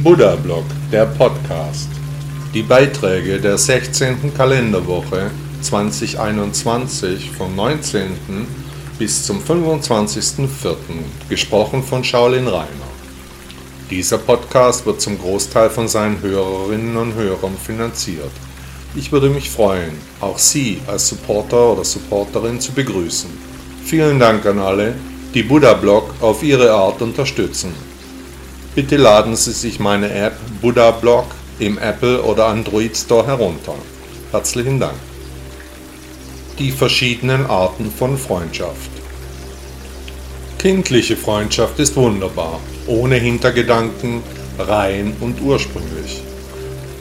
Buddha Blog, der Podcast. Die Beiträge der 16. Kalenderwoche 2021 vom 19. bis zum 25.04. gesprochen von Shaolin Rainer. Dieser Podcast wird zum Großteil von seinen Hörerinnen und Hörern finanziert. Ich würde mich freuen, auch Sie als Supporter oder Supporterin zu begrüßen. Vielen Dank an alle, die Buddha Blog auf ihre Art unterstützen. Bitte laden Sie sich meine App Buddha Blog im Apple oder Android Store herunter. Herzlichen Dank. Die verschiedenen Arten von Freundschaft. Kindliche Freundschaft ist wunderbar, ohne Hintergedanken, rein und ursprünglich.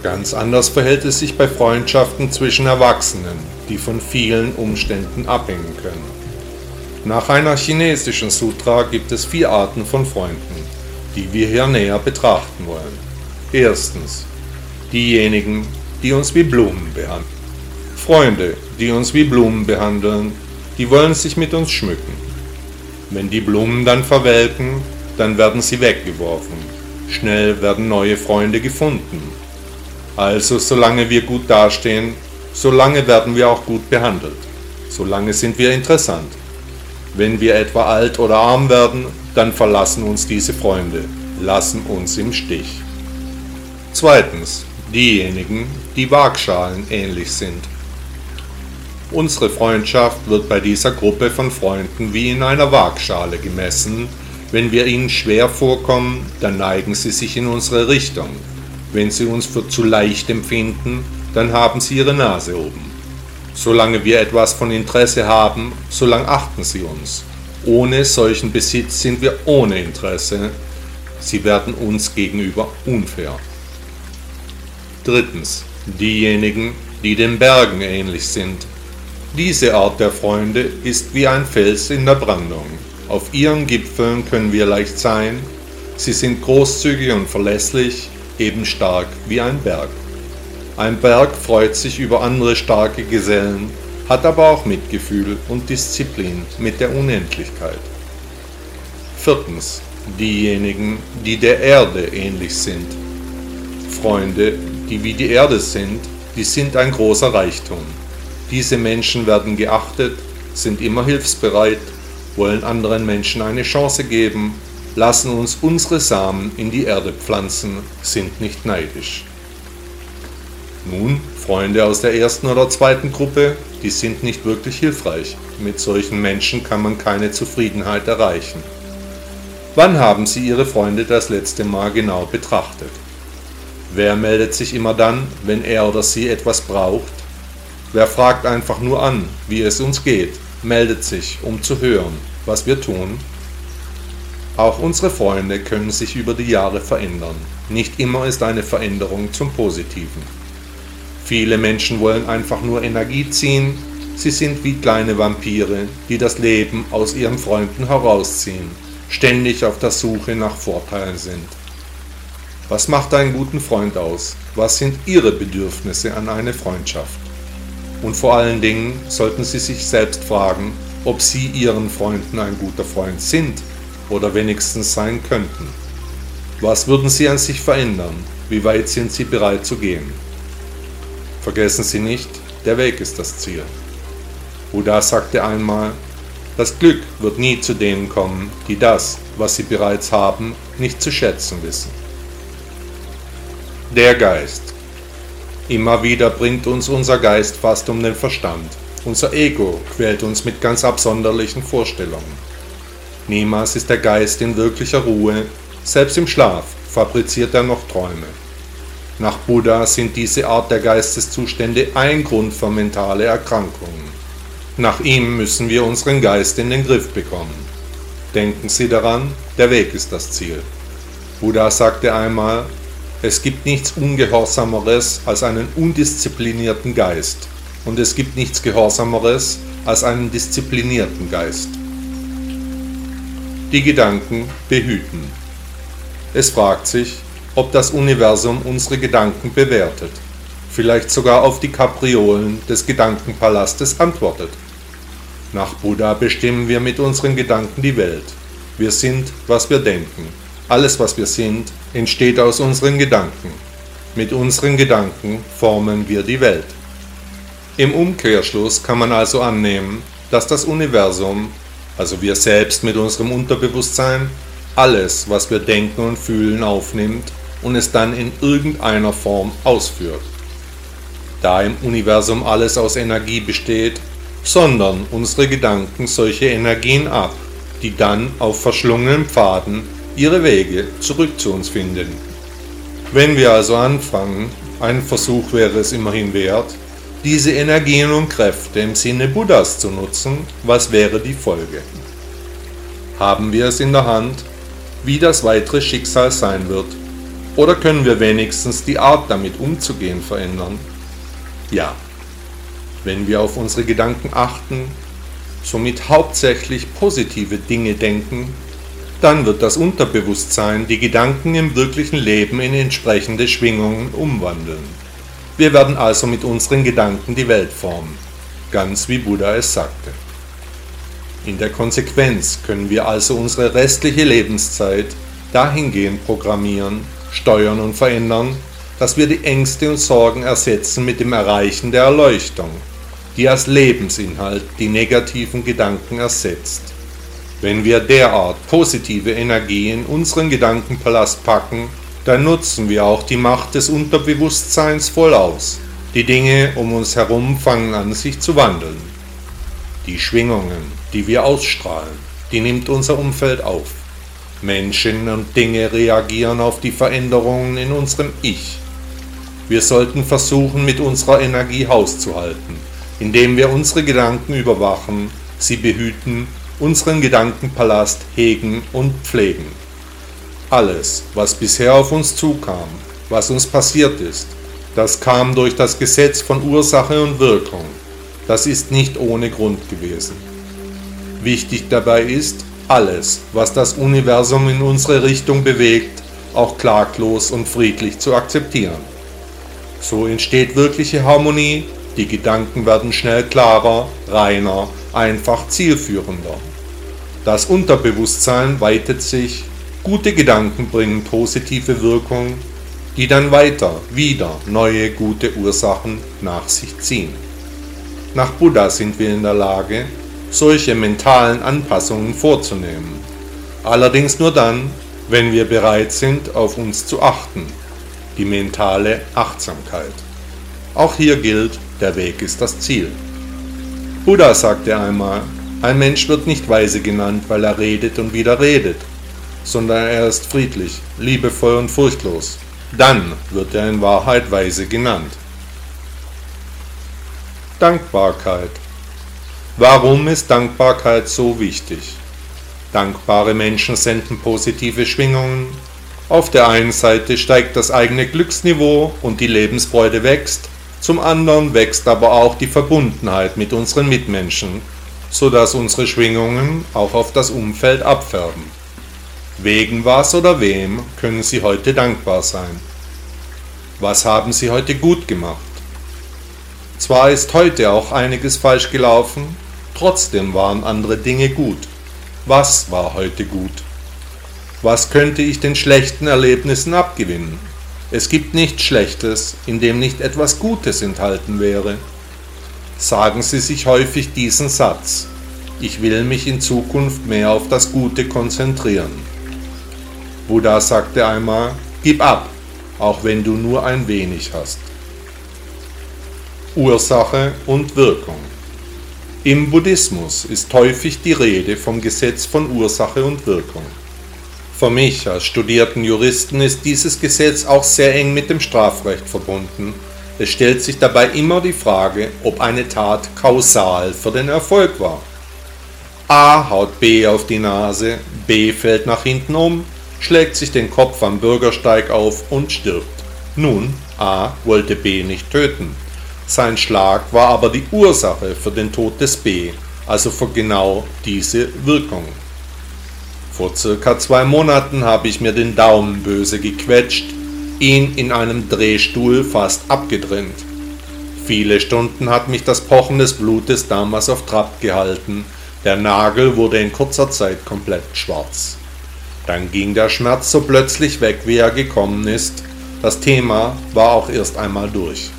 Ganz anders verhält es sich bei Freundschaften zwischen Erwachsenen, die von vielen Umständen abhängen können. Nach einer chinesischen Sutra gibt es vier Arten von Freunden die wir hier näher betrachten wollen. Erstens, diejenigen, die uns wie Blumen behandeln. Freunde, die uns wie Blumen behandeln, die wollen sich mit uns schmücken. Wenn die Blumen dann verwelken, dann werden sie weggeworfen. Schnell werden neue Freunde gefunden. Also solange wir gut dastehen, solange werden wir auch gut behandelt. Solange sind wir interessant. Wenn wir etwa alt oder arm werden, dann verlassen uns diese Freunde, lassen uns im Stich. Zweitens, diejenigen, die Waagschalen ähnlich sind. Unsere Freundschaft wird bei dieser Gruppe von Freunden wie in einer Waagschale gemessen. Wenn wir ihnen schwer vorkommen, dann neigen sie sich in unsere Richtung. Wenn sie uns für zu leicht empfinden, dann haben sie ihre Nase oben. Solange wir etwas von Interesse haben, solange achten sie uns. Ohne solchen Besitz sind wir ohne Interesse. Sie werden uns gegenüber unfair. Drittens. Diejenigen, die den Bergen ähnlich sind. Diese Art der Freunde ist wie ein Fels in der Brandung. Auf ihren Gipfeln können wir leicht sein. Sie sind großzügig und verlässlich, eben stark wie ein Berg. Ein Berg freut sich über andere starke Gesellen, hat aber auch Mitgefühl und Disziplin mit der Unendlichkeit. Viertens. Diejenigen, die der Erde ähnlich sind. Freunde, die wie die Erde sind, die sind ein großer Reichtum. Diese Menschen werden geachtet, sind immer hilfsbereit, wollen anderen Menschen eine Chance geben, lassen uns unsere Samen in die Erde pflanzen, sind nicht neidisch. Nun, Freunde aus der ersten oder zweiten Gruppe, die sind nicht wirklich hilfreich. Mit solchen Menschen kann man keine Zufriedenheit erreichen. Wann haben Sie Ihre Freunde das letzte Mal genau betrachtet? Wer meldet sich immer dann, wenn er oder sie etwas braucht? Wer fragt einfach nur an, wie es uns geht, meldet sich, um zu hören, was wir tun? Auch unsere Freunde können sich über die Jahre verändern. Nicht immer ist eine Veränderung zum Positiven. Viele Menschen wollen einfach nur Energie ziehen. Sie sind wie kleine Vampire, die das Leben aus ihren Freunden herausziehen, ständig auf der Suche nach Vorteilen sind. Was macht einen guten Freund aus? Was sind Ihre Bedürfnisse an eine Freundschaft? Und vor allen Dingen sollten Sie sich selbst fragen, ob Sie Ihren Freunden ein guter Freund sind oder wenigstens sein könnten. Was würden Sie an sich verändern? Wie weit sind Sie bereit zu gehen? Vergessen Sie nicht, der Weg ist das Ziel. Buddha sagte einmal, das Glück wird nie zu denen kommen, die das, was sie bereits haben, nicht zu schätzen wissen. Der Geist. Immer wieder bringt uns unser Geist fast um den Verstand. Unser Ego quält uns mit ganz absonderlichen Vorstellungen. Niemals ist der Geist in wirklicher Ruhe, selbst im Schlaf fabriziert er noch Träume. Nach Buddha sind diese Art der Geisteszustände ein Grund für mentale Erkrankungen. Nach ihm müssen wir unseren Geist in den Griff bekommen. Denken Sie daran, der Weg ist das Ziel. Buddha sagte einmal, es gibt nichts Ungehorsameres als einen undisziplinierten Geist und es gibt nichts Gehorsameres als einen disziplinierten Geist. Die Gedanken behüten. Es fragt sich, ob das Universum unsere Gedanken bewertet, vielleicht sogar auf die Kapriolen des Gedankenpalastes antwortet. Nach Buddha bestimmen wir mit unseren Gedanken die Welt. Wir sind, was wir denken. Alles, was wir sind, entsteht aus unseren Gedanken. Mit unseren Gedanken formen wir die Welt. Im Umkehrschluss kann man also annehmen, dass das Universum, also wir selbst mit unserem Unterbewusstsein, alles, was wir denken und fühlen, aufnimmt und es dann in irgendeiner Form ausführt. Da im Universum alles aus Energie besteht, sondern unsere Gedanken solche Energien ab, die dann auf verschlungenen Pfaden ihre Wege zurück zu uns finden. Wenn wir also anfangen, ein Versuch wäre es immerhin wert, diese Energien und Kräfte im Sinne Buddhas zu nutzen, was wäre die Folge? Haben wir es in der Hand, wie das weitere Schicksal sein wird? Oder können wir wenigstens die Art damit umzugehen verändern? Ja, wenn wir auf unsere Gedanken achten, somit hauptsächlich positive Dinge denken, dann wird das Unterbewusstsein die Gedanken im wirklichen Leben in entsprechende Schwingungen umwandeln. Wir werden also mit unseren Gedanken die Welt formen, ganz wie Buddha es sagte. In der Konsequenz können wir also unsere restliche Lebenszeit dahingehend programmieren, steuern und verändern, dass wir die Ängste und Sorgen ersetzen mit dem Erreichen der Erleuchtung, die als Lebensinhalt die negativen Gedanken ersetzt. Wenn wir derart positive Energie in unseren Gedankenpalast packen, dann nutzen wir auch die Macht des Unterbewusstseins voll aus. Die Dinge um uns herum fangen an, sich zu wandeln. Die Schwingungen, die wir ausstrahlen, die nimmt unser Umfeld auf. Menschen und Dinge reagieren auf die Veränderungen in unserem Ich. Wir sollten versuchen, mit unserer Energie Haus zu halten, indem wir unsere Gedanken überwachen, sie behüten, unseren Gedankenpalast hegen und pflegen. Alles, was bisher auf uns zukam, was uns passiert ist, das kam durch das Gesetz von Ursache und Wirkung. Das ist nicht ohne Grund gewesen. Wichtig dabei ist, alles, was das Universum in unsere Richtung bewegt, auch klaglos und friedlich zu akzeptieren. So entsteht wirkliche Harmonie, die Gedanken werden schnell klarer, reiner, einfach zielführender. Das Unterbewusstsein weitet sich Gute Gedanken bringen positive Wirkung, die dann weiter wieder neue gute Ursachen nach sich ziehen. Nach Buddha sind wir in der Lage, solche mentalen Anpassungen vorzunehmen. Allerdings nur dann, wenn wir bereit sind, auf uns zu achten, die mentale Achtsamkeit. Auch hier gilt, der Weg ist das Ziel. Buddha sagte einmal, ein Mensch wird nicht weise genannt, weil er redet und wieder redet, sondern er ist friedlich, liebevoll und furchtlos. Dann wird er in Wahrheit weise genannt. Dankbarkeit. Warum ist Dankbarkeit so wichtig? Dankbare Menschen senden positive Schwingungen. Auf der einen Seite steigt das eigene Glücksniveau und die Lebensfreude wächst, zum anderen wächst aber auch die Verbundenheit mit unseren Mitmenschen, sodass unsere Schwingungen auch auf das Umfeld abfärben. Wegen was oder wem können Sie heute dankbar sein? Was haben Sie heute gut gemacht? Zwar ist heute auch einiges falsch gelaufen, trotzdem waren andere Dinge gut. Was war heute gut? Was könnte ich den schlechten Erlebnissen abgewinnen? Es gibt nichts Schlechtes, in dem nicht etwas Gutes enthalten wäre. Sagen Sie sich häufig diesen Satz. Ich will mich in Zukunft mehr auf das Gute konzentrieren. Buddha sagte einmal, gib ab, auch wenn du nur ein wenig hast. Ursache und Wirkung. Im Buddhismus ist häufig die Rede vom Gesetz von Ursache und Wirkung. Für mich als studierten Juristen ist dieses Gesetz auch sehr eng mit dem Strafrecht verbunden. Es stellt sich dabei immer die Frage, ob eine Tat kausal für den Erfolg war. A haut B auf die Nase, B fällt nach hinten um, schlägt sich den Kopf am Bürgersteig auf und stirbt. Nun, A wollte B nicht töten. Sein Schlag war aber die Ursache für den Tod des B, also für genau diese Wirkung. Vor circa zwei Monaten habe ich mir den Daumen böse gequetscht, ihn in einem Drehstuhl fast abgetrennt. Viele Stunden hat mich das Pochen des Blutes damals auf Trab gehalten, der Nagel wurde in kurzer Zeit komplett schwarz. Dann ging der Schmerz so plötzlich weg, wie er gekommen ist. Das Thema war auch erst einmal durch.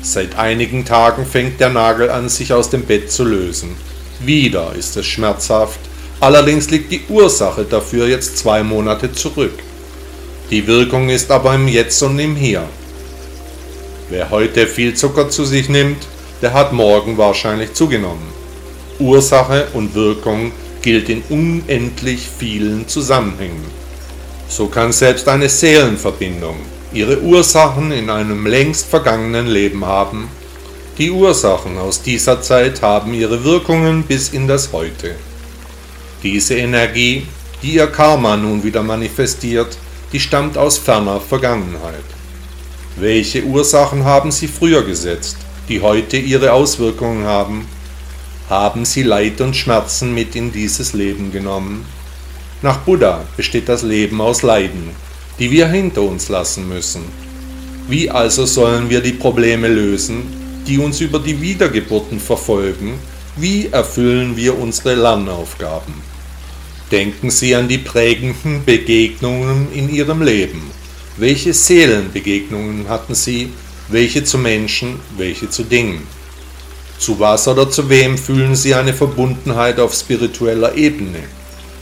Seit einigen Tagen fängt der Nagel an, sich aus dem Bett zu lösen. Wieder ist es schmerzhaft, allerdings liegt die Ursache dafür jetzt zwei Monate zurück. Die Wirkung ist aber im Jetzt und im Hier. Wer heute viel Zucker zu sich nimmt, der hat morgen wahrscheinlich zugenommen. Ursache und Wirkung gilt in unendlich vielen Zusammenhängen. So kann selbst eine Seelenverbindung ihre Ursachen in einem längst vergangenen Leben haben. Die Ursachen aus dieser Zeit haben ihre Wirkungen bis in das Heute. Diese Energie, die ihr Karma nun wieder manifestiert, die stammt aus ferner Vergangenheit. Welche Ursachen haben sie früher gesetzt, die heute ihre Auswirkungen haben? Haben sie Leid und Schmerzen mit in dieses Leben genommen? Nach Buddha besteht das Leben aus Leiden, die wir hinter uns lassen müssen. Wie also sollen wir die Probleme lösen, die uns über die Wiedergeburten verfolgen? Wie erfüllen wir unsere Lernaufgaben? Denken Sie an die prägenden Begegnungen in Ihrem Leben. Welche Seelenbegegnungen hatten Sie? Welche zu Menschen, welche zu Dingen? Zu was oder zu wem fühlen Sie eine Verbundenheit auf spiritueller Ebene?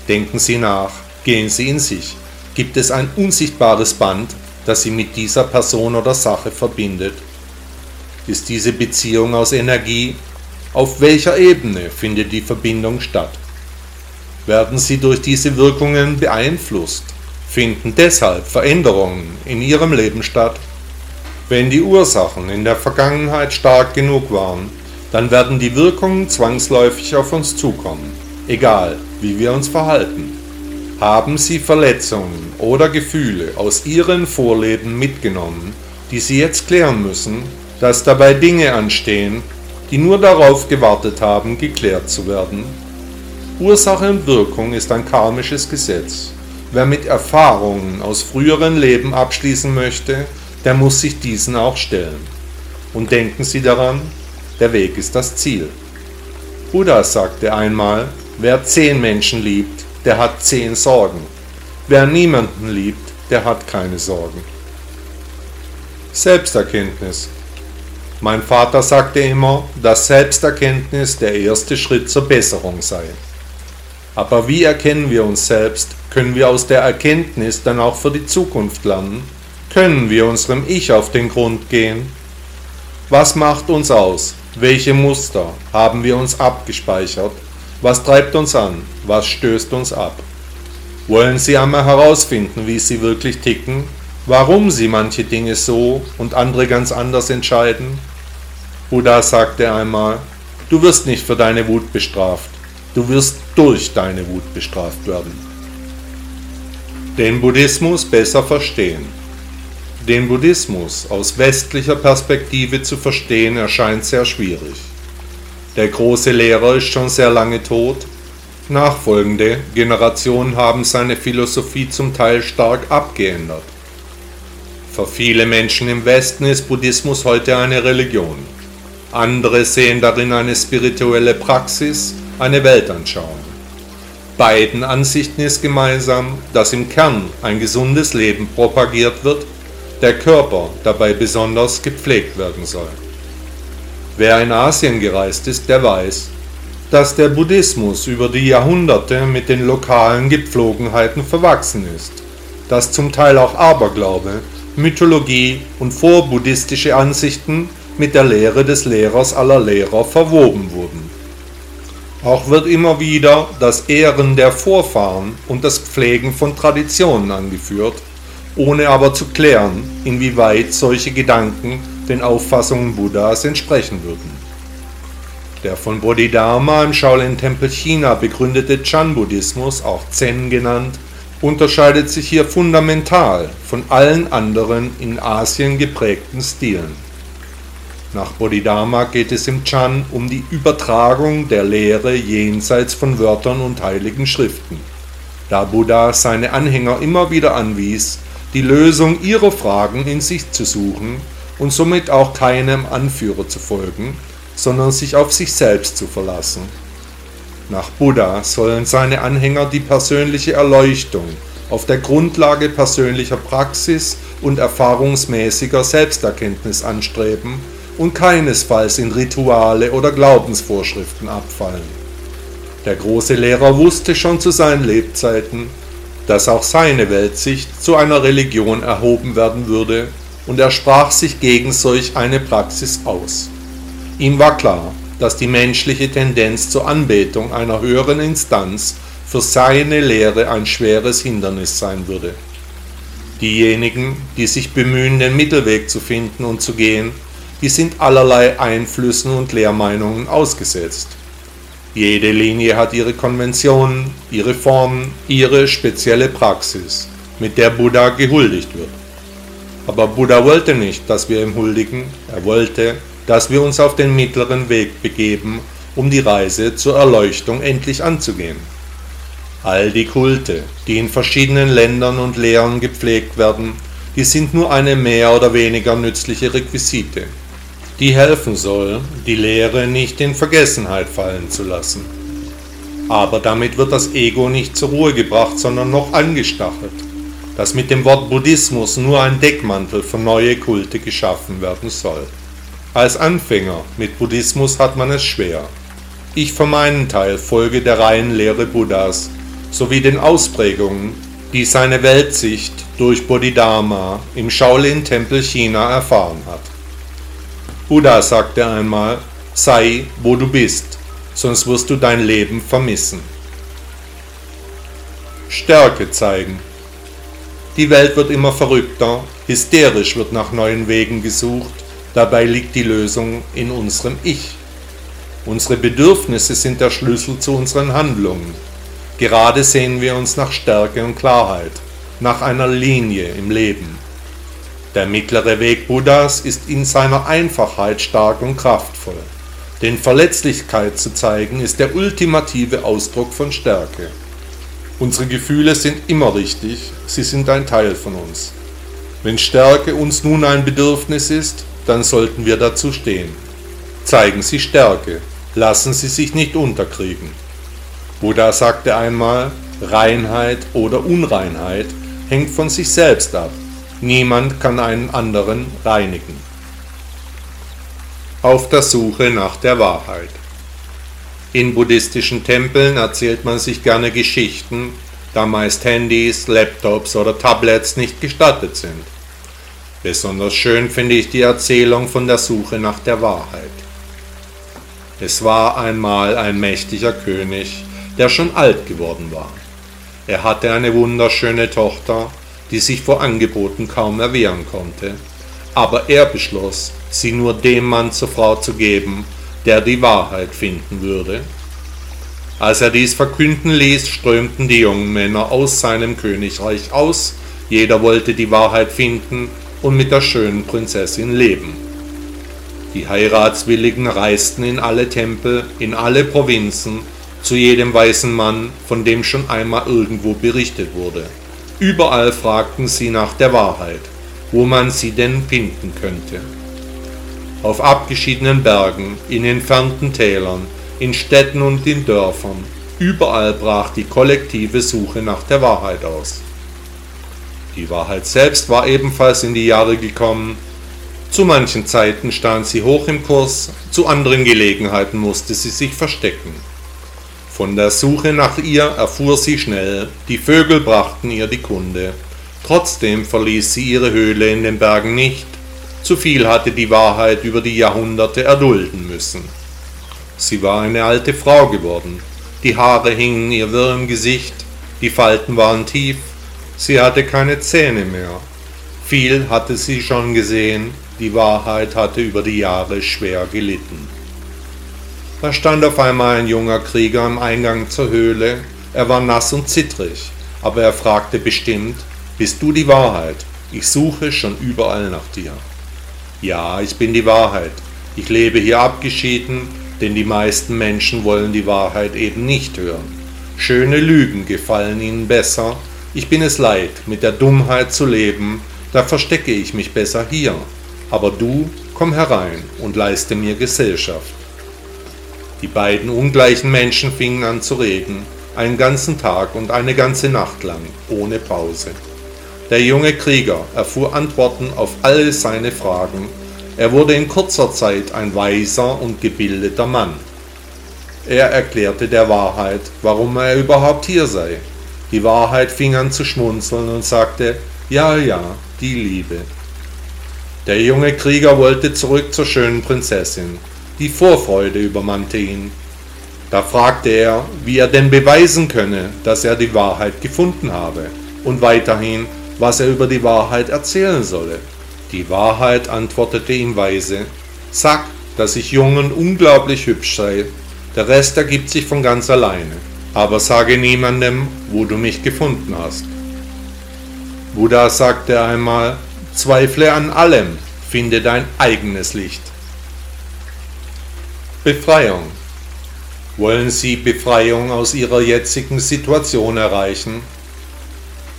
Denken Sie nach, gehen Sie in sich. Gibt es ein unsichtbares Band, das Sie mit dieser Person oder Sache verbindet? Ist diese Beziehung aus Energie? Auf welcher Ebene findet die Verbindung statt? werden sie durch diese Wirkungen beeinflusst, finden deshalb Veränderungen in ihrem Leben statt. Wenn die Ursachen in der Vergangenheit stark genug waren, dann werden die Wirkungen zwangsläufig auf uns zukommen, egal wie wir uns verhalten. Haben Sie Verletzungen oder Gefühle aus Ihren Vorleben mitgenommen, die Sie jetzt klären müssen, dass dabei Dinge anstehen, die nur darauf gewartet haben, geklärt zu werden? Ursache und Wirkung ist ein karmisches Gesetz. Wer mit Erfahrungen aus früheren Leben abschließen möchte, der muss sich diesen auch stellen. Und denken Sie daran, der Weg ist das Ziel. Buddha sagte einmal, wer zehn Menschen liebt, der hat zehn Sorgen. Wer niemanden liebt, der hat keine Sorgen. Selbsterkenntnis. Mein Vater sagte immer, dass Selbsterkenntnis der erste Schritt zur Besserung sei. Aber wie erkennen wir uns selbst? Können wir aus der Erkenntnis dann auch für die Zukunft lernen? Können wir unserem Ich auf den Grund gehen? Was macht uns aus? Welche Muster haben wir uns abgespeichert? Was treibt uns an? Was stößt uns ab? Wollen Sie einmal herausfinden, wie Sie wirklich ticken? Warum Sie manche Dinge so und andere ganz anders entscheiden? Buddha sagte einmal, du wirst nicht für deine Wut bestraft, Du wirst durch deine Wut bestraft werden. Den Buddhismus besser verstehen. Den Buddhismus aus westlicher Perspektive zu verstehen erscheint sehr schwierig. Der große Lehrer ist schon sehr lange tot. Nachfolgende Generationen haben seine Philosophie zum Teil stark abgeändert. Für viele Menschen im Westen ist Buddhismus heute eine Religion. Andere sehen darin eine spirituelle Praxis eine Weltanschauung. Beiden Ansichten ist gemeinsam, dass im Kern ein gesundes Leben propagiert wird, der Körper dabei besonders gepflegt werden soll. Wer in Asien gereist ist, der weiß, dass der Buddhismus über die Jahrhunderte mit den lokalen Gepflogenheiten verwachsen ist, dass zum Teil auch Aberglaube, Mythologie und vorbuddhistische Ansichten mit der Lehre des Lehrers aller Lehrer verwoben wurden. Auch wird immer wieder das Ehren der Vorfahren und das Pflegen von Traditionen angeführt, ohne aber zu klären, inwieweit solche Gedanken den Auffassungen Buddhas entsprechen würden. Der von Bodhidharma im Shaolin-Tempel China begründete Chan-Buddhismus, auch Zen genannt, unterscheidet sich hier fundamental von allen anderen in Asien geprägten Stilen. Nach Bodhidharma geht es im Chan um die Übertragung der Lehre jenseits von Wörtern und heiligen Schriften. Da Buddha seine Anhänger immer wieder anwies, die Lösung ihrer Fragen in sich zu suchen und somit auch keinem Anführer zu folgen, sondern sich auf sich selbst zu verlassen. Nach Buddha sollen seine Anhänger die persönliche Erleuchtung auf der Grundlage persönlicher Praxis und erfahrungsmäßiger Selbsterkenntnis anstreben und keinesfalls in Rituale oder Glaubensvorschriften abfallen. Der große Lehrer wusste schon zu seinen Lebzeiten, dass auch seine Weltsicht zu einer Religion erhoben werden würde, und er sprach sich gegen solch eine Praxis aus. Ihm war klar, dass die menschliche Tendenz zur Anbetung einer höheren Instanz für seine Lehre ein schweres Hindernis sein würde. Diejenigen, die sich bemühen, den Mittelweg zu finden und zu gehen, die sind allerlei Einflüssen und Lehrmeinungen ausgesetzt. Jede Linie hat ihre Konventionen, ihre Formen, ihre spezielle Praxis, mit der Buddha gehuldigt wird. Aber Buddha wollte nicht, dass wir ihm huldigen, er wollte, dass wir uns auf den mittleren Weg begeben, um die Reise zur Erleuchtung endlich anzugehen. All die Kulte, die in verschiedenen Ländern und Lehren gepflegt werden, die sind nur eine mehr oder weniger nützliche Requisite, die helfen soll, die Lehre nicht in Vergessenheit fallen zu lassen. Aber damit wird das Ego nicht zur Ruhe gebracht, sondern noch angestachelt, dass mit dem Wort Buddhismus nur ein Deckmantel für neue Kulte geschaffen werden soll. Als Anfänger mit Buddhismus hat man es schwer. Ich für meinen Teil folge der reinen Lehre Buddhas sowie den Ausprägungen, die seine Weltsicht durch Bodhidharma im Shaolin-Tempel China erfahren hat. Buddha sagte einmal, sei, wo du bist, sonst wirst du dein Leben vermissen. Stärke zeigen. Die Welt wird immer verrückter, hysterisch wird nach neuen Wegen gesucht, dabei liegt die Lösung in unserem Ich. Unsere Bedürfnisse sind der Schlüssel zu unseren Handlungen. Gerade sehen wir uns nach Stärke und Klarheit, nach einer Linie im Leben. Der mittlere Weg Buddhas ist in seiner Einfachheit stark und kraftvoll. Denn Verletzlichkeit zu zeigen ist der ultimative Ausdruck von Stärke. Unsere Gefühle sind immer richtig, sie sind ein Teil von uns. Wenn Stärke uns nun ein Bedürfnis ist, dann sollten wir dazu stehen. Zeigen Sie Stärke, lassen Sie sich nicht unterkriegen. Buddha sagte einmal, Reinheit oder Unreinheit hängt von sich selbst ab. Niemand kann einen anderen reinigen. Auf der Suche nach der Wahrheit. In buddhistischen Tempeln erzählt man sich gerne Geschichten, da meist Handys, Laptops oder Tablets nicht gestattet sind. Besonders schön finde ich die Erzählung von der Suche nach der Wahrheit. Es war einmal ein mächtiger König, der schon alt geworden war. Er hatte eine wunderschöne Tochter, die sich vor Angeboten kaum erwehren konnte. Aber er beschloss, sie nur dem Mann zur Frau zu geben, der die Wahrheit finden würde. Als er dies verkünden ließ, strömten die jungen Männer aus seinem Königreich aus, jeder wollte die Wahrheit finden und mit der schönen Prinzessin leben. Die Heiratswilligen reisten in alle Tempel, in alle Provinzen, zu jedem weißen Mann, von dem schon einmal irgendwo berichtet wurde. Überall fragten sie nach der Wahrheit, wo man sie denn finden könnte. Auf abgeschiedenen Bergen, in entfernten Tälern, in Städten und in Dörfern, überall brach die kollektive Suche nach der Wahrheit aus. Die Wahrheit selbst war ebenfalls in die Jahre gekommen. Zu manchen Zeiten stand sie hoch im Kurs, zu anderen Gelegenheiten musste sie sich verstecken. Von der Suche nach ihr erfuhr sie schnell, die Vögel brachten ihr die Kunde. Trotzdem verließ sie ihre Höhle in den Bergen nicht, zu viel hatte die Wahrheit über die Jahrhunderte erdulden müssen. Sie war eine alte Frau geworden, die Haare hingen ihr wirr im Gesicht, die Falten waren tief, sie hatte keine Zähne mehr. Viel hatte sie schon gesehen, die Wahrheit hatte über die Jahre schwer gelitten. Da stand auf einmal ein junger Krieger am Eingang zur Höhle. Er war nass und zittrig, aber er fragte bestimmt, bist du die Wahrheit? Ich suche schon überall nach dir. Ja, ich bin die Wahrheit. Ich lebe hier abgeschieden, denn die meisten Menschen wollen die Wahrheit eben nicht hören. Schöne Lügen gefallen ihnen besser. Ich bin es leid, mit der Dummheit zu leben, da verstecke ich mich besser hier. Aber du, komm herein und leiste mir Gesellschaft. Die beiden ungleichen Menschen fingen an zu reden, einen ganzen Tag und eine ganze Nacht lang, ohne Pause. Der junge Krieger erfuhr Antworten auf alle seine Fragen. Er wurde in kurzer Zeit ein weiser und gebildeter Mann. Er erklärte der Wahrheit, warum er überhaupt hier sei. Die Wahrheit fing an zu schmunzeln und sagte, ja, ja, die Liebe. Der junge Krieger wollte zurück zur schönen Prinzessin. Die Vorfreude übermannte ihn. Da fragte er, wie er denn beweisen könne, dass er die Wahrheit gefunden habe, und weiterhin, was er über die Wahrheit erzählen solle. Die Wahrheit antwortete ihm weise, Sag, dass ich jung und unglaublich hübsch sei, der Rest ergibt sich von ganz alleine, aber sage niemandem, wo du mich gefunden hast. Buddha sagte einmal, Zweifle an allem, finde dein eigenes Licht. Befreiung. Wollen Sie Befreiung aus Ihrer jetzigen Situation erreichen?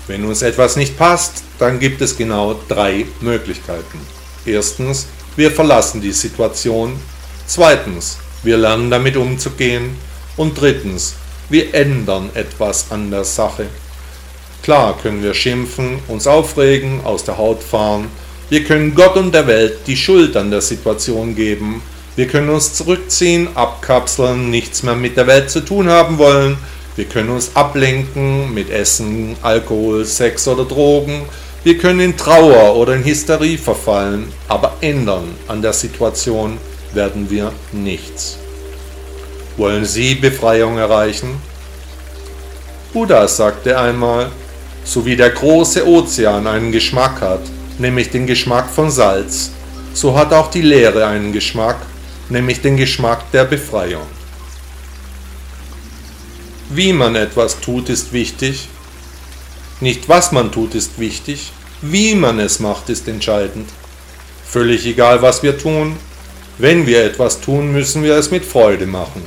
Wenn uns etwas nicht passt, dann gibt es genau drei Möglichkeiten. Erstens, wir verlassen die Situation. Zweitens, wir lernen damit umzugehen. Und drittens, wir ändern etwas an der Sache. Klar können wir schimpfen, uns aufregen, aus der Haut fahren. Wir können Gott und der Welt die Schuld an der Situation geben wir können uns zurückziehen, abkapseln, nichts mehr mit der Welt zu tun haben wollen. Wir können uns ablenken mit Essen, Alkohol, Sex oder Drogen. Wir können in Trauer oder in Hysterie verfallen, aber ändern an der Situation werden wir nichts. Wollen Sie Befreiung erreichen? Buddha sagte einmal, so wie der große Ozean einen Geschmack hat, nämlich den Geschmack von Salz, so hat auch die Leere einen Geschmack, nämlich den Geschmack der Befreiung. Wie man etwas tut, ist wichtig. Nicht was man tut, ist wichtig. Wie man es macht, ist entscheidend. Völlig egal, was wir tun. Wenn wir etwas tun, müssen wir es mit Freude machen.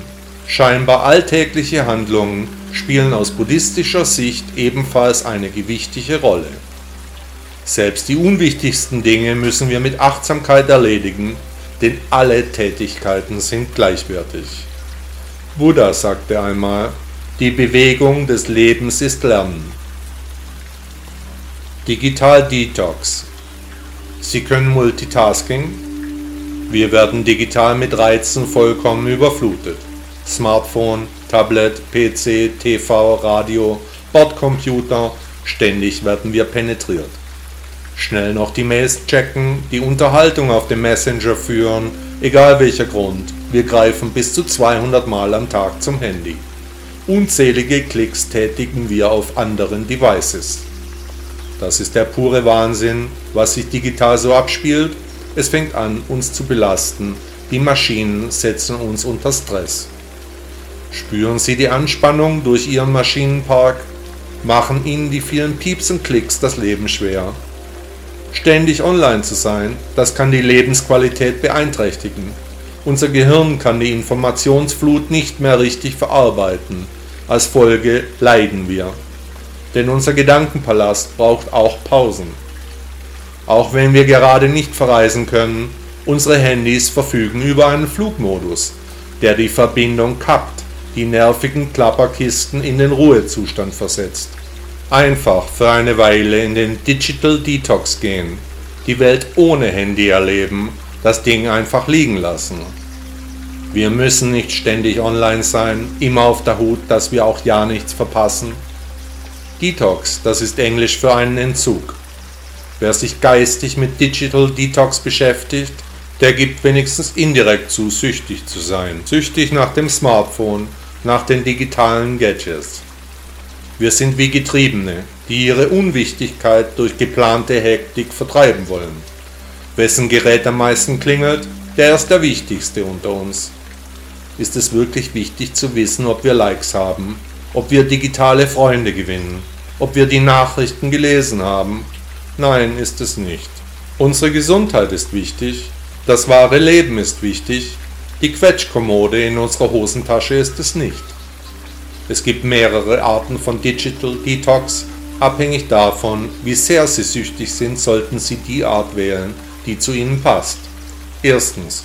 Scheinbar alltägliche Handlungen spielen aus buddhistischer Sicht ebenfalls eine gewichtige Rolle. Selbst die unwichtigsten Dinge müssen wir mit Achtsamkeit erledigen, denn alle Tätigkeiten sind gleichwertig. Buddha sagte einmal, die Bewegung des Lebens ist Lernen. Digital Detox. Sie können Multitasking. Wir werden digital mit Reizen vollkommen überflutet. Smartphone, Tablet, PC, TV, Radio, Bordcomputer, ständig werden wir penetriert schnell noch die Mails checken, die Unterhaltung auf dem Messenger führen, egal welcher Grund. Wir greifen bis zu 200 Mal am Tag zum Handy. Unzählige Klicks tätigen wir auf anderen Devices. Das ist der pure Wahnsinn, was sich digital so abspielt. Es fängt an, uns zu belasten. Die Maschinen setzen uns unter Stress. Spüren Sie die Anspannung durch Ihren Maschinenpark? Machen Ihnen die vielen Pieps und Klicks das Leben schwer? Ständig online zu sein, das kann die Lebensqualität beeinträchtigen. Unser Gehirn kann die Informationsflut nicht mehr richtig verarbeiten. Als Folge leiden wir. Denn unser Gedankenpalast braucht auch Pausen. Auch wenn wir gerade nicht verreisen können, unsere Handys verfügen über einen Flugmodus, der die Verbindung kappt, die nervigen Klapperkisten in den Ruhezustand versetzt. Einfach für eine Weile in den Digital Detox gehen, die Welt ohne Handy erleben, das Ding einfach liegen lassen. Wir müssen nicht ständig online sein, immer auf der Hut, dass wir auch ja nichts verpassen. Detox, das ist Englisch für einen Entzug. Wer sich geistig mit Digital Detox beschäftigt, der gibt wenigstens indirekt zu, süchtig zu sein. Süchtig nach dem Smartphone, nach den digitalen Gadgets. Wir sind wie Getriebene, die ihre Unwichtigkeit durch geplante Hektik vertreiben wollen. Wessen Gerät am meisten klingelt, der ist der wichtigste unter uns. Ist es wirklich wichtig zu wissen, ob wir Likes haben, ob wir digitale Freunde gewinnen, ob wir die Nachrichten gelesen haben? Nein, ist es nicht. Unsere Gesundheit ist wichtig, das wahre Leben ist wichtig, die Quetschkommode in unserer Hosentasche ist es nicht. Es gibt mehrere Arten von Digital Detox. Abhängig davon, wie sehr Sie süchtig sind, sollten Sie die Art wählen, die zu Ihnen passt. Erstens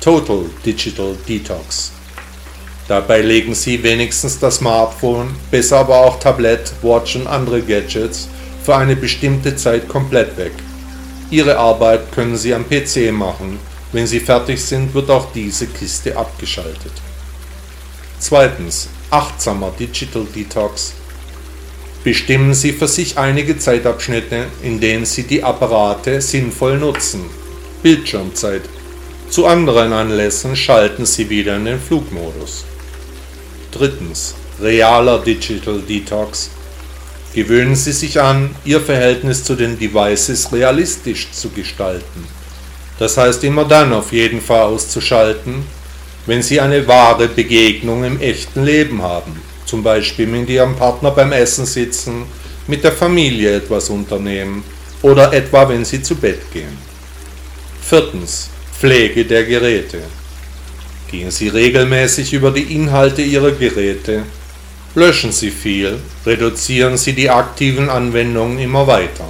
Total Digital Detox. Dabei legen Sie wenigstens das Smartphone, besser aber auch Tablet, Watch und andere Gadgets für eine bestimmte Zeit komplett weg. Ihre Arbeit können Sie am PC machen. Wenn Sie fertig sind, wird auch diese Kiste abgeschaltet. Zweitens. Achtsamer Digital Detox. Bestimmen Sie für sich einige Zeitabschnitte, in denen Sie die Apparate sinnvoll nutzen. Bildschirmzeit. Zu anderen Anlässen schalten Sie wieder in den Flugmodus. Drittens. Realer Digital Detox. Gewöhnen Sie sich an, Ihr Verhältnis zu den Devices realistisch zu gestalten. Das heißt immer dann auf jeden Fall auszuschalten, wenn Sie eine wahre Begegnung im echten Leben haben, zum Beispiel mit Ihrem Partner beim Essen sitzen, mit der Familie etwas unternehmen oder etwa wenn Sie zu Bett gehen. Viertens. Pflege der Geräte. Gehen Sie regelmäßig über die Inhalte Ihrer Geräte. Löschen Sie viel, reduzieren Sie die aktiven Anwendungen immer weiter.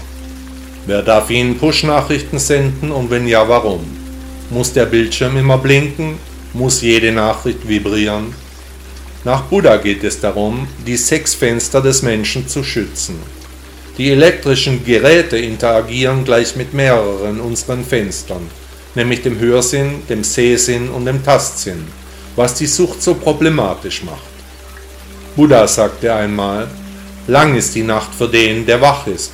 Wer darf Ihnen Push-Nachrichten senden und wenn ja, warum? Muss der Bildschirm immer blinken? Muss jede Nachricht vibrieren? Nach Buddha geht es darum, die sechs Fenster des Menschen zu schützen. Die elektrischen Geräte interagieren gleich mit mehreren unseren Fenstern nämlich dem Hörsinn, dem Sehsinn und dem Tastsinn, was die Sucht so problematisch macht. Buddha sagte einmal, lang ist die Nacht für den, der wach ist,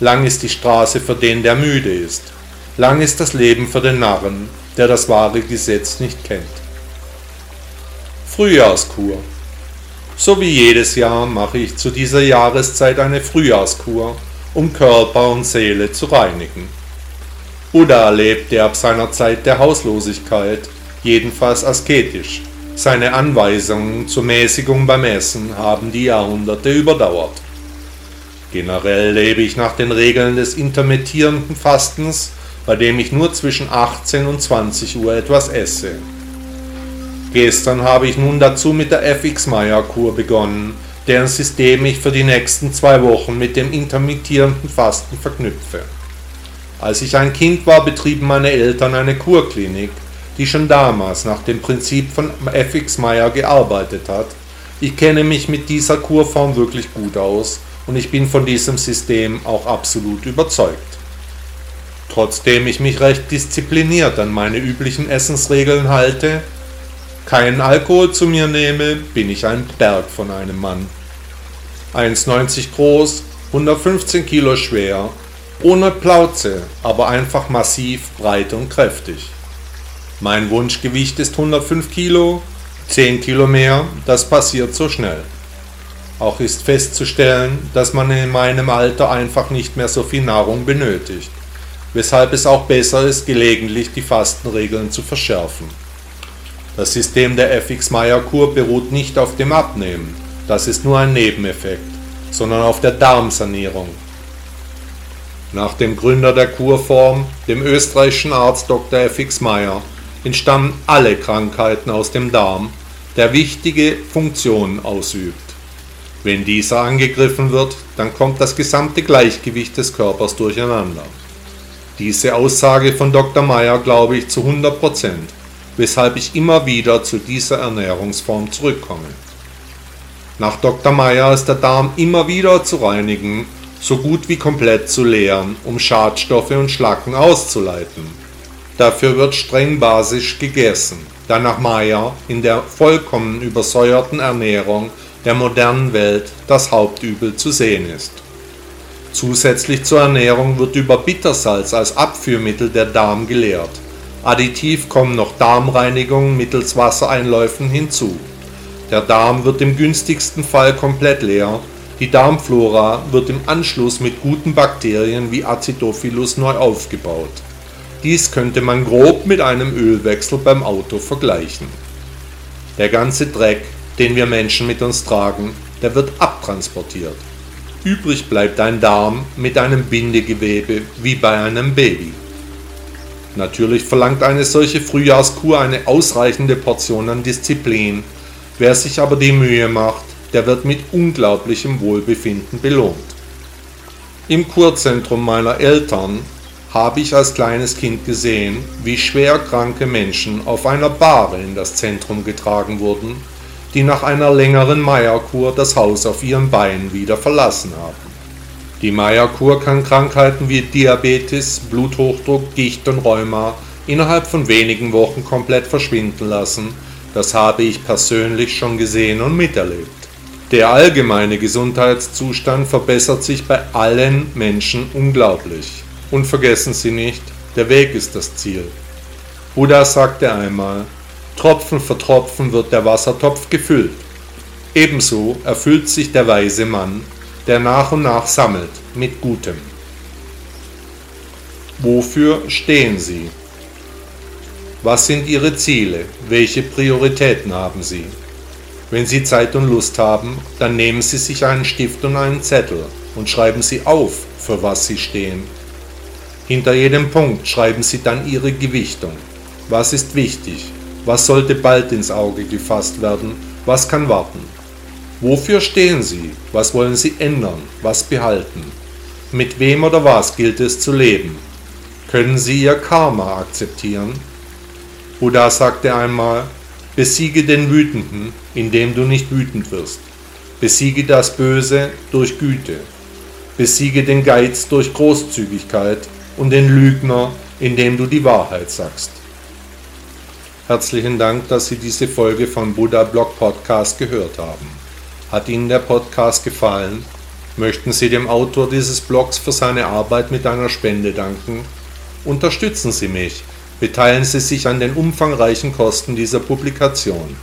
lang ist die Straße für den, der müde ist, lang ist das Leben für den Narren, der das wahre Gesetz nicht kennt. Frühjahrskur. So wie jedes Jahr mache ich zu dieser Jahreszeit eine Frühjahrskur, um Körper und Seele zu reinigen. Buddha lebte ab seiner Zeit der Hauslosigkeit, jedenfalls asketisch. Seine Anweisungen zur Mäßigung beim Essen haben die Jahrhunderte überdauert. Generell lebe ich nach den Regeln des intermittierenden Fastens, bei dem ich nur zwischen 18 und 20 Uhr etwas esse. Gestern habe ich nun dazu mit der FX-Meyer-Kur begonnen, deren System ich für die nächsten zwei Wochen mit dem intermittierenden Fasten verknüpfe. Als ich ein Kind war, betrieben meine Eltern eine Kurklinik, die schon damals nach dem Prinzip von F.X. Meyer gearbeitet hat. Ich kenne mich mit dieser Kurform wirklich gut aus und ich bin von diesem System auch absolut überzeugt. Trotzdem ich mich recht diszipliniert an meine üblichen Essensregeln halte, keinen Alkohol zu mir nehme, bin ich ein Berg von einem Mann. 1,90 groß, 115 Kilo schwer ohne Plauze, aber einfach massiv, breit und kräftig. Mein Wunschgewicht ist 105 Kilo, 10 Kilo mehr, das passiert so schnell. Auch ist festzustellen, dass man in meinem Alter einfach nicht mehr so viel Nahrung benötigt, weshalb es auch besser ist, gelegentlich die Fastenregeln zu verschärfen. Das System der FX-Meyer-Kur beruht nicht auf dem Abnehmen, das ist nur ein Nebeneffekt, sondern auf der Darmsanierung, nach dem Gründer der Kurform, dem österreichischen Arzt Dr. F.X. Meyer, entstammen alle Krankheiten aus dem Darm, der wichtige Funktionen ausübt. Wenn dieser angegriffen wird, dann kommt das gesamte Gleichgewicht des Körpers durcheinander. Diese Aussage von Dr. Meyer glaube ich zu 100 Prozent, weshalb ich immer wieder zu dieser Ernährungsform zurückkomme. Nach Dr. Meyer ist der Darm immer wieder zu reinigen so gut wie komplett zu leeren, um Schadstoffe und Schlacken auszuleiten. Dafür wird streng basisch gegessen, da nach Meyer in der vollkommen übersäuerten Ernährung der modernen Welt das Hauptübel zu sehen ist. Zusätzlich zur Ernährung wird über Bittersalz als Abführmittel der Darm geleert. Additiv kommen noch Darmreinigungen mittels Wassereinläufen hinzu. Der Darm wird im günstigsten Fall komplett leer die Darmflora wird im Anschluss mit guten Bakterien wie Acidophilus neu aufgebaut. Dies könnte man grob mit einem Ölwechsel beim Auto vergleichen. Der ganze Dreck, den wir Menschen mit uns tragen, der wird abtransportiert. Übrig bleibt ein Darm mit einem Bindegewebe wie bei einem Baby. Natürlich verlangt eine solche Frühjahrskur eine ausreichende Portion an Disziplin. Wer sich aber die Mühe macht, der wird mit unglaublichem Wohlbefinden belohnt. Im Kurzentrum meiner Eltern habe ich als kleines Kind gesehen, wie schwer kranke Menschen auf einer Bahre in das Zentrum getragen wurden, die nach einer längeren Meierkur das Haus auf ihren Beinen wieder verlassen haben. Die Meierkur kann Krankheiten wie Diabetes, Bluthochdruck, Gicht und Rheuma innerhalb von wenigen Wochen komplett verschwinden lassen. Das habe ich persönlich schon gesehen und miterlebt. Der allgemeine Gesundheitszustand verbessert sich bei allen Menschen unglaublich. Und vergessen Sie nicht, der Weg ist das Ziel. Buddha sagte einmal, Tropfen für Tropfen wird der Wassertopf gefüllt. Ebenso erfüllt sich der weise Mann, der nach und nach sammelt mit Gutem. Wofür stehen Sie? Was sind Ihre Ziele? Welche Prioritäten haben Sie? Wenn Sie Zeit und Lust haben, dann nehmen Sie sich einen Stift und einen Zettel und schreiben Sie auf, für was Sie stehen. Hinter jedem Punkt schreiben Sie dann Ihre Gewichtung. Was ist wichtig? Was sollte bald ins Auge gefasst werden? Was kann warten? Wofür stehen Sie? Was wollen Sie ändern? Was behalten? Mit wem oder was gilt es zu leben? Können Sie Ihr Karma akzeptieren? Buddha sagte einmal, besiege den Wütenden, indem du nicht wütend wirst. Besiege das Böse durch Güte. Besiege den Geiz durch Großzügigkeit und den Lügner, indem du die Wahrheit sagst. Herzlichen Dank, dass Sie diese Folge von Buddha Blog Podcast gehört haben. Hat Ihnen der Podcast gefallen? Möchten Sie dem Autor dieses Blogs für seine Arbeit mit einer Spende danken? Unterstützen Sie mich. Beteiligen Sie sich an den umfangreichen Kosten dieser Publikation.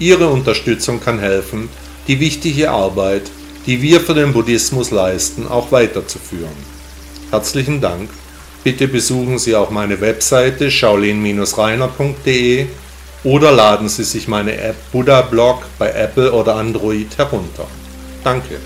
Ihre Unterstützung kann helfen, die wichtige Arbeit, die wir für den Buddhismus leisten, auch weiterzuführen. Herzlichen Dank Bitte besuchen Sie auch meine Webseite shaolin-reiner.de oder laden Sie sich meine App Buddha Blog bei Apple oder Android herunter. Danke.